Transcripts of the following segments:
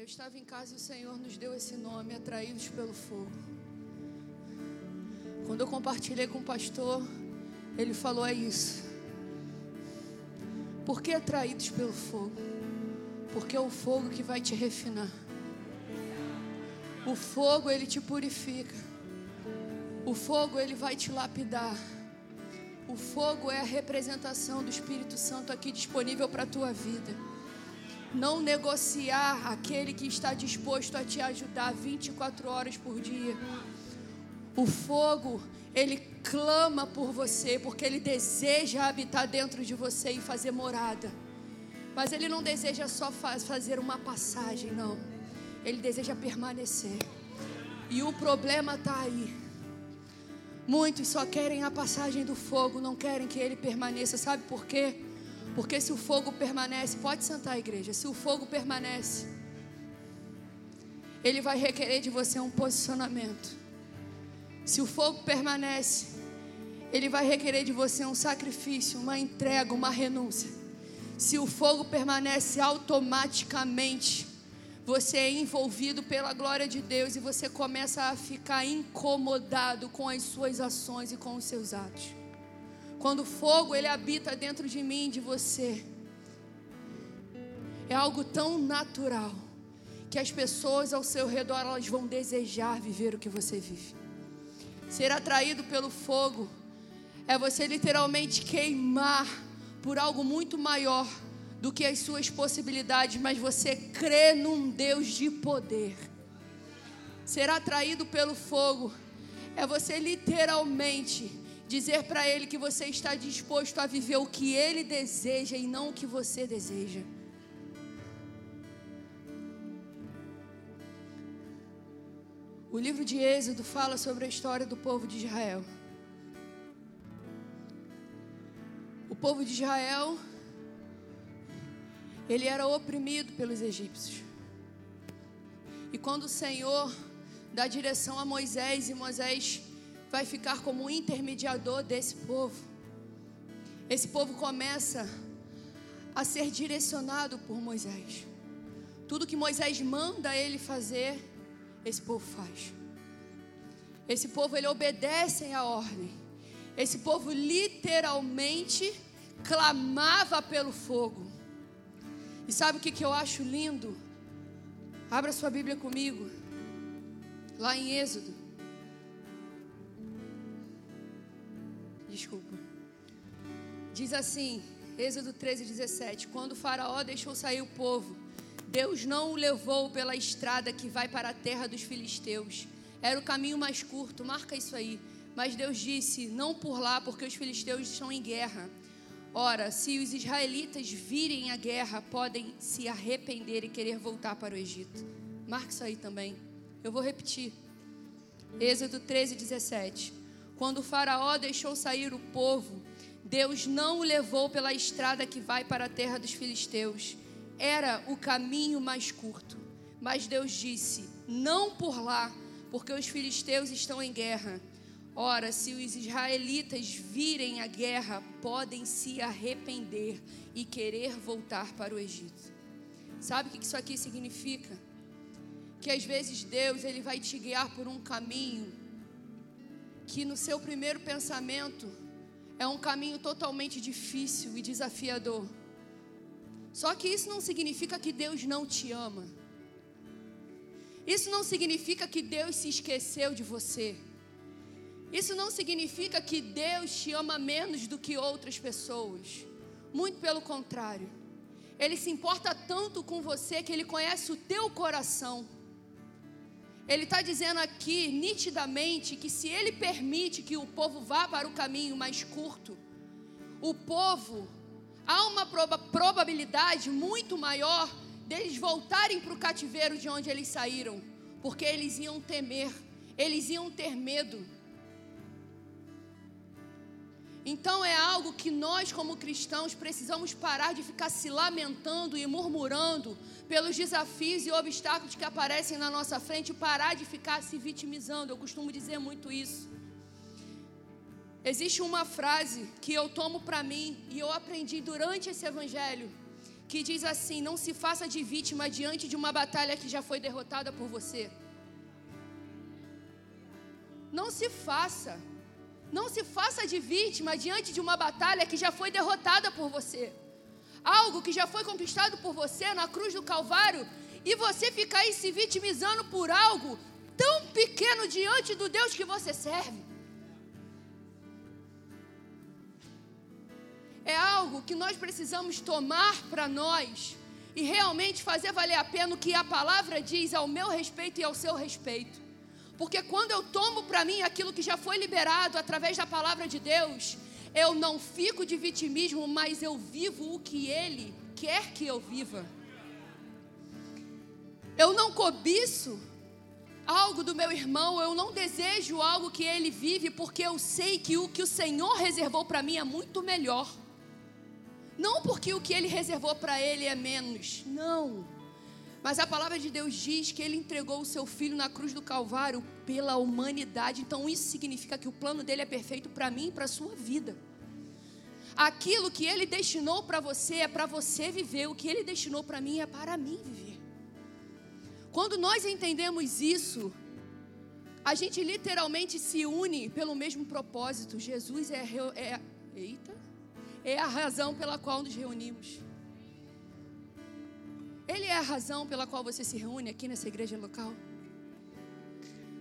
Eu estava em casa e o Senhor nos deu esse nome, Atraídos pelo Fogo. Quando eu compartilhei com o pastor, ele falou: é isso. Por que atraídos pelo fogo? Porque é o fogo que vai te refinar. O fogo ele te purifica. O fogo ele vai te lapidar. O fogo é a representação do Espírito Santo aqui disponível para a tua vida. Não negociar aquele que está disposto a te ajudar 24 horas por dia. O fogo, ele clama por você, porque ele deseja habitar dentro de você e fazer morada. Mas ele não deseja só fazer uma passagem, não. Ele deseja permanecer. E o problema está aí. Muitos só querem a passagem do fogo, não querem que ele permaneça. Sabe por quê? Porque se o fogo permanece, pode sentar a igreja. Se o fogo permanece, ele vai requerer de você um posicionamento. Se o fogo permanece, ele vai requerer de você um sacrifício, uma entrega, uma renúncia. Se o fogo permanece automaticamente, você é envolvido pela glória de Deus e você começa a ficar incomodado com as suas ações e com os seus atos. Quando o fogo ele habita dentro de mim de você, é algo tão natural que as pessoas ao seu redor elas vão desejar viver o que você vive. Ser atraído pelo fogo é você literalmente queimar por algo muito maior do que as suas possibilidades, mas você crê num Deus de poder. Ser atraído pelo fogo é você literalmente dizer para Ele que você está disposto a viver o que Ele deseja e não o que você deseja. O livro de Êxodo fala sobre a história do povo de Israel. O povo de Israel, ele era oprimido pelos egípcios. E quando o Senhor dá direção a Moisés e Moisés vai ficar como intermediador desse povo, esse povo começa a ser direcionado por Moisés. Tudo que Moisés manda ele fazer, esse povo faz. Esse povo ele obedece à ordem. Esse povo literalmente clamava pelo fogo. E sabe o que, que eu acho lindo? Abra sua Bíblia comigo. Lá em Êxodo. Desculpa. Diz assim, Êxodo 13, 17: Quando Faraó deixou sair o povo, Deus não o levou pela estrada que vai para a terra dos filisteus. Era o caminho mais curto, marca isso aí. Mas Deus disse: Não por lá, porque os filisteus estão em guerra. Ora, se os israelitas virem a guerra, podem se arrepender e querer voltar para o Egito. Marca isso aí também. Eu vou repetir. Êxodo 13, 17. Quando o Faraó deixou sair o povo, Deus não o levou pela estrada que vai para a terra dos filisteus era o caminho mais curto. Mas Deus disse: Não por lá, porque os filisteus estão em guerra. Ora, se os israelitas virem a guerra, podem se arrepender e querer voltar para o Egito. Sabe o que isso aqui significa? Que às vezes Deus ele vai te guiar por um caminho que no seu primeiro pensamento é um caminho totalmente difícil e desafiador. Só que isso não significa que Deus não te ama. Isso não significa que Deus se esqueceu de você. Isso não significa que Deus te ama menos do que outras pessoas. Muito pelo contrário. Ele se importa tanto com você que ele conhece o teu coração. Ele está dizendo aqui nitidamente que se ele permite que o povo vá para o caminho mais curto, o povo há uma proba probabilidade muito maior deles voltarem para o cativeiro de onde eles saíram, porque eles iam temer, eles iam ter medo. Então é algo que nós, como cristãos, precisamos parar de ficar se lamentando e murmurando pelos desafios e obstáculos que aparecem na nossa frente, parar de ficar se vitimizando. Eu costumo dizer muito isso. Existe uma frase que eu tomo para mim e eu aprendi durante esse evangelho, que diz assim: Não se faça de vítima diante de uma batalha que já foi derrotada por você. Não se faça. Não se faça de vítima diante de uma batalha que já foi derrotada por você. Algo que já foi conquistado por você na cruz do Calvário e você ficar aí se vitimizando por algo tão pequeno diante do Deus que você serve. é algo que nós precisamos tomar para nós e realmente fazer valer a pena o que a palavra diz ao meu respeito e ao seu respeito. Porque quando eu tomo para mim aquilo que já foi liberado através da palavra de Deus, eu não fico de vitimismo, mas eu vivo o que Ele quer que eu viva. Eu não cobiço algo do meu irmão, eu não desejo algo que ele vive, porque eu sei que o que o Senhor reservou para mim é muito melhor. Não porque o que ele reservou para ele é menos, não. Mas a palavra de Deus diz que ele entregou o seu filho na cruz do Calvário pela humanidade. Então isso significa que o plano dele é perfeito para mim e para a sua vida. Aquilo que ele destinou para você é para você viver, o que ele destinou para mim é para mim viver. Quando nós entendemos isso, a gente literalmente se une pelo mesmo propósito. Jesus é, é eita, é a razão pela qual nos reunimos. Ele é a razão pela qual você se reúne aqui nessa igreja local.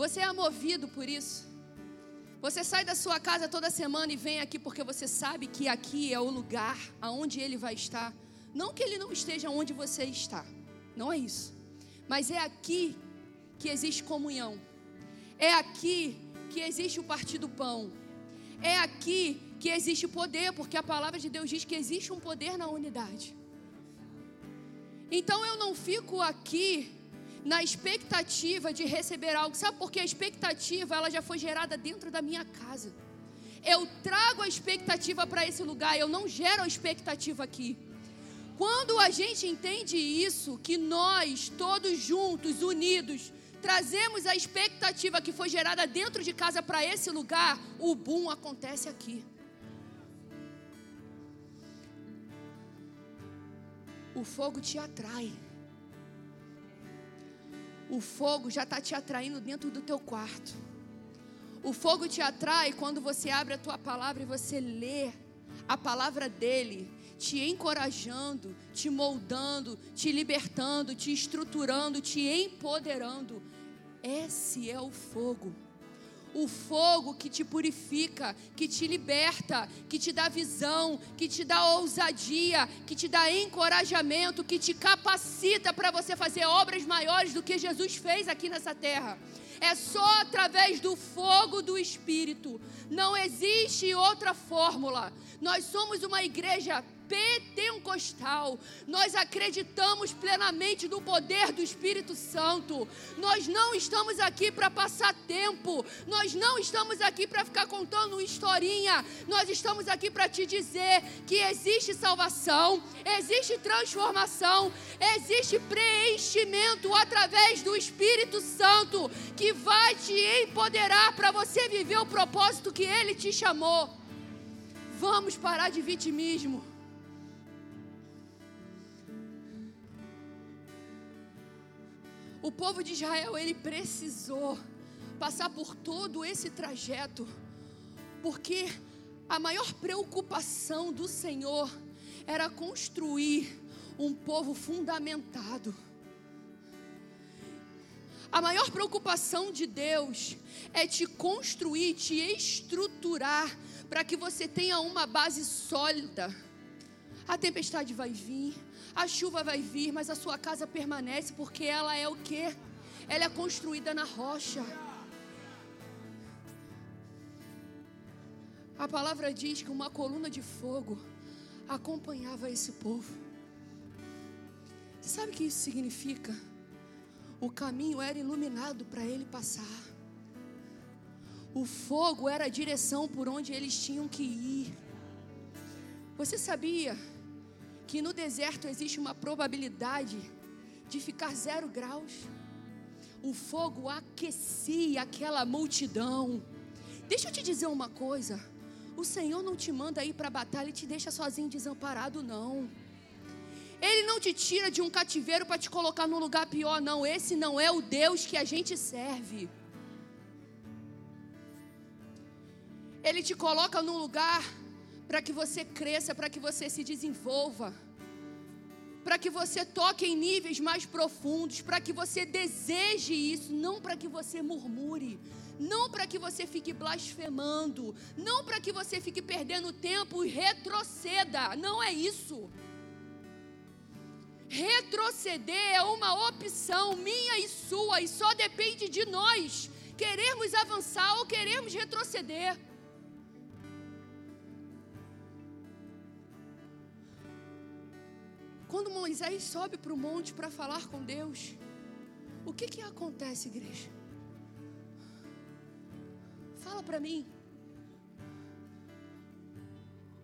Você é movido por isso. Você sai da sua casa toda semana e vem aqui porque você sabe que aqui é o lugar aonde ele vai estar. Não que ele não esteja onde você está. Não é isso. Mas é aqui que existe comunhão. É aqui que existe o partir do pão. É aqui que existe poder, porque a palavra de Deus diz que existe um poder na unidade. Então eu não fico aqui na expectativa de receber algo. Sabe por que a expectativa ela já foi gerada dentro da minha casa? Eu trago a expectativa para esse lugar, eu não gero a expectativa aqui. Quando a gente entende isso, que nós todos juntos, unidos, trazemos a expectativa que foi gerada dentro de casa para esse lugar, o boom acontece aqui. O fogo te atrai. O fogo já está te atraindo dentro do teu quarto. O fogo te atrai quando você abre a tua palavra e você lê a palavra dele, te encorajando, te moldando, te libertando, te estruturando, te empoderando. Esse é o fogo o fogo que te purifica, que te liberta, que te dá visão, que te dá ousadia, que te dá encorajamento, que te capacita para você fazer obras maiores do que Jesus fez aqui nessa terra. É só através do fogo do Espírito. Não existe outra fórmula. Nós somos uma igreja pentecostal. Nós acreditamos plenamente no poder do Espírito Santo. Nós não estamos aqui para passar tempo. Nós não estamos aqui para ficar contando uma historinha. Nós estamos aqui para te dizer que existe salvação, existe transformação, existe preenchimento através do Espírito Santo que vai te empoderar para você viver o propósito que ele te chamou. Vamos parar de vitimismo. O povo de Israel, ele precisou passar por todo esse trajeto, porque a maior preocupação do Senhor era construir um povo fundamentado. A maior preocupação de Deus é te construir, te estruturar, para que você tenha uma base sólida. A tempestade vai vir, a chuva vai vir, mas a sua casa permanece porque ela é o que? Ela é construída na rocha. A palavra diz que uma coluna de fogo acompanhava esse povo. Sabe o que isso significa? O caminho era iluminado para ele passar. O fogo era a direção por onde eles tinham que ir. Você sabia que no deserto existe uma probabilidade de ficar zero graus. O fogo aquecia aquela multidão. Deixa eu te dizer uma coisa: o Senhor não te manda ir para a batalha e te deixa sozinho desamparado, não. Ele não te tira de um cativeiro para te colocar num lugar pior, não. Esse não é o Deus que a gente serve. Ele te coloca num lugar para que você cresça, para que você se desenvolva, para que você toque em níveis mais profundos, para que você deseje isso, não para que você murmure, não para que você fique blasfemando, não para que você fique perdendo tempo e retroceda. Não é isso. Retroceder é uma opção minha e sua, e só depende de nós querermos avançar ou queremos retroceder. Quando Moisés sobe para o monte para falar com Deus, o que que acontece, igreja? Fala para mim.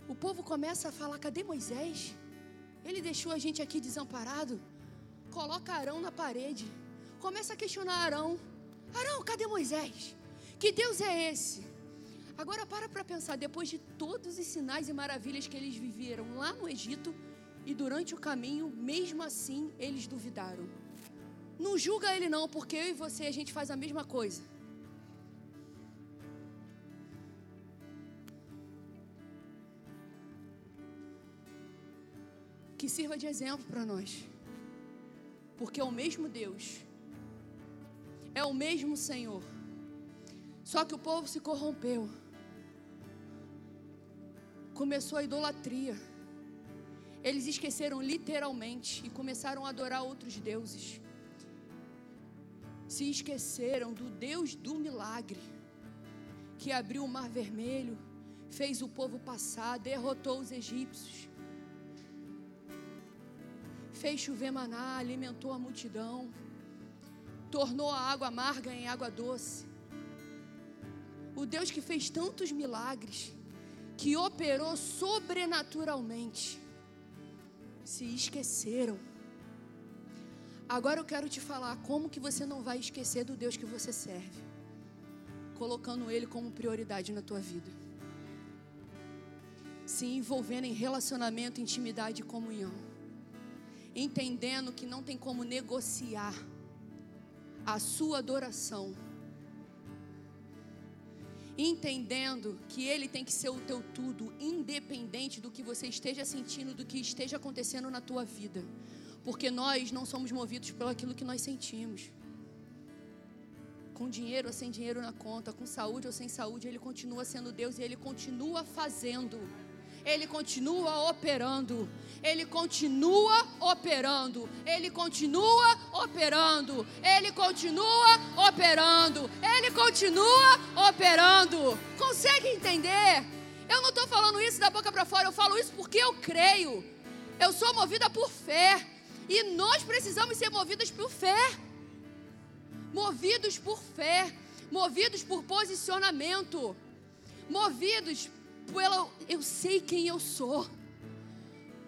O povo começa a falar: cadê Moisés? Ele deixou a gente aqui desamparado. Coloca Arão na parede. Começa a questionar Arão. Arão, cadê Moisés? Que Deus é esse? Agora para para pensar, depois de todos os sinais e maravilhas que eles viveram lá no Egito e durante o caminho, mesmo assim eles duvidaram. Não julga ele não, porque eu e você a gente faz a mesma coisa. que sirva de exemplo para nós. Porque é o mesmo Deus, é o mesmo Senhor. Só que o povo se corrompeu, começou a idolatria. Eles esqueceram literalmente e começaram a adorar outros deuses. Se esqueceram do Deus do milagre, que abriu o mar vermelho, fez o povo passar, derrotou os egípcios fez chover maná, alimentou a multidão, tornou a água amarga em água doce. O Deus que fez tantos milagres, que operou sobrenaturalmente, se esqueceram. Agora eu quero te falar como que você não vai esquecer do Deus que você serve, colocando Ele como prioridade na tua vida, se envolvendo em relacionamento, intimidade e comunhão entendendo que não tem como negociar a sua adoração, entendendo que Ele tem que ser o teu tudo, independente do que você esteja sentindo, do que esteja acontecendo na tua vida, porque nós não somos movidos pelo aquilo que nós sentimos. Com dinheiro ou sem dinheiro na conta, com saúde ou sem saúde, Ele continua sendo Deus e Ele continua fazendo. Ele continua operando. Ele continua operando. Ele continua operando. Ele continua operando. Ele continua operando. Consegue entender? Eu não estou falando isso da boca para fora, eu falo isso porque eu creio. Eu sou movida por fé. E nós precisamos ser movidos por fé. Movidos por fé. Movidos por posicionamento. Movidos pelo eu sei quem eu sou.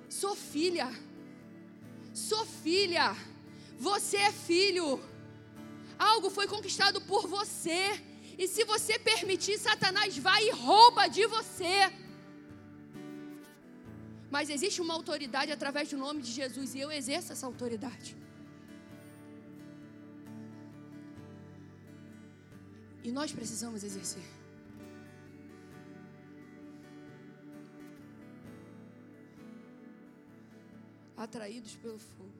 Sou filha. Sou filha. Você é filho. Algo foi conquistado por você. E se você permitir, Satanás vai e rouba de você. Mas existe uma autoridade através do nome de Jesus e eu exerço essa autoridade. E nós precisamos exercer. Atraídos pelo fogo.